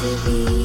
to be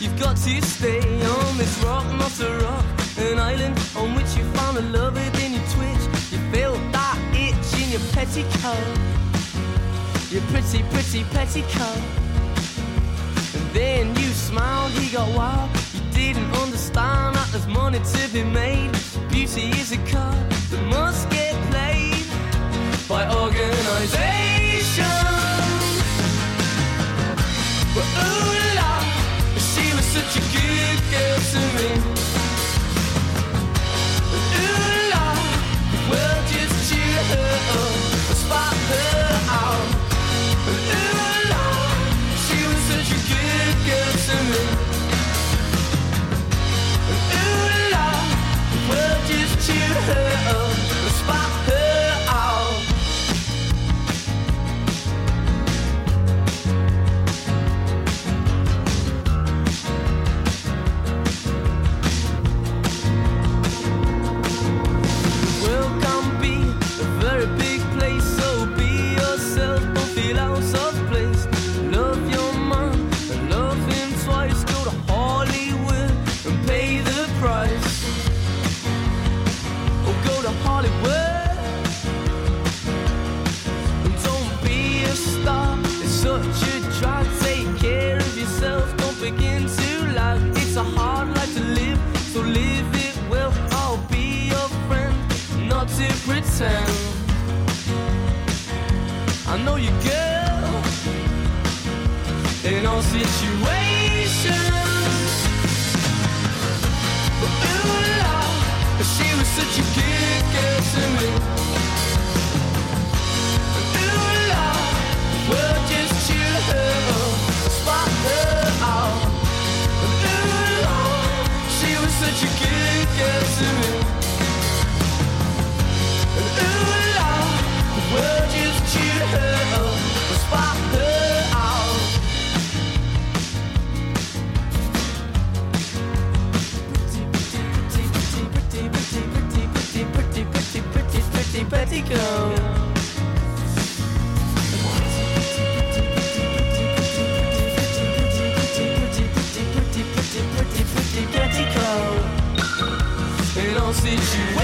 You've got to stay on this rock, not a rock. An island on which you found a lover, then you twitch. You feel that itch in your petticoat. Your pretty, pretty petticoat. And then you smiled, he got wild. You didn't understand that there's money to be made. Beauty is a card that must get played by organization. But ooh Such a good getting to me. Girl, in all situations. Ooh la, she was such a good girl to me. Pratico. pretty, pretty,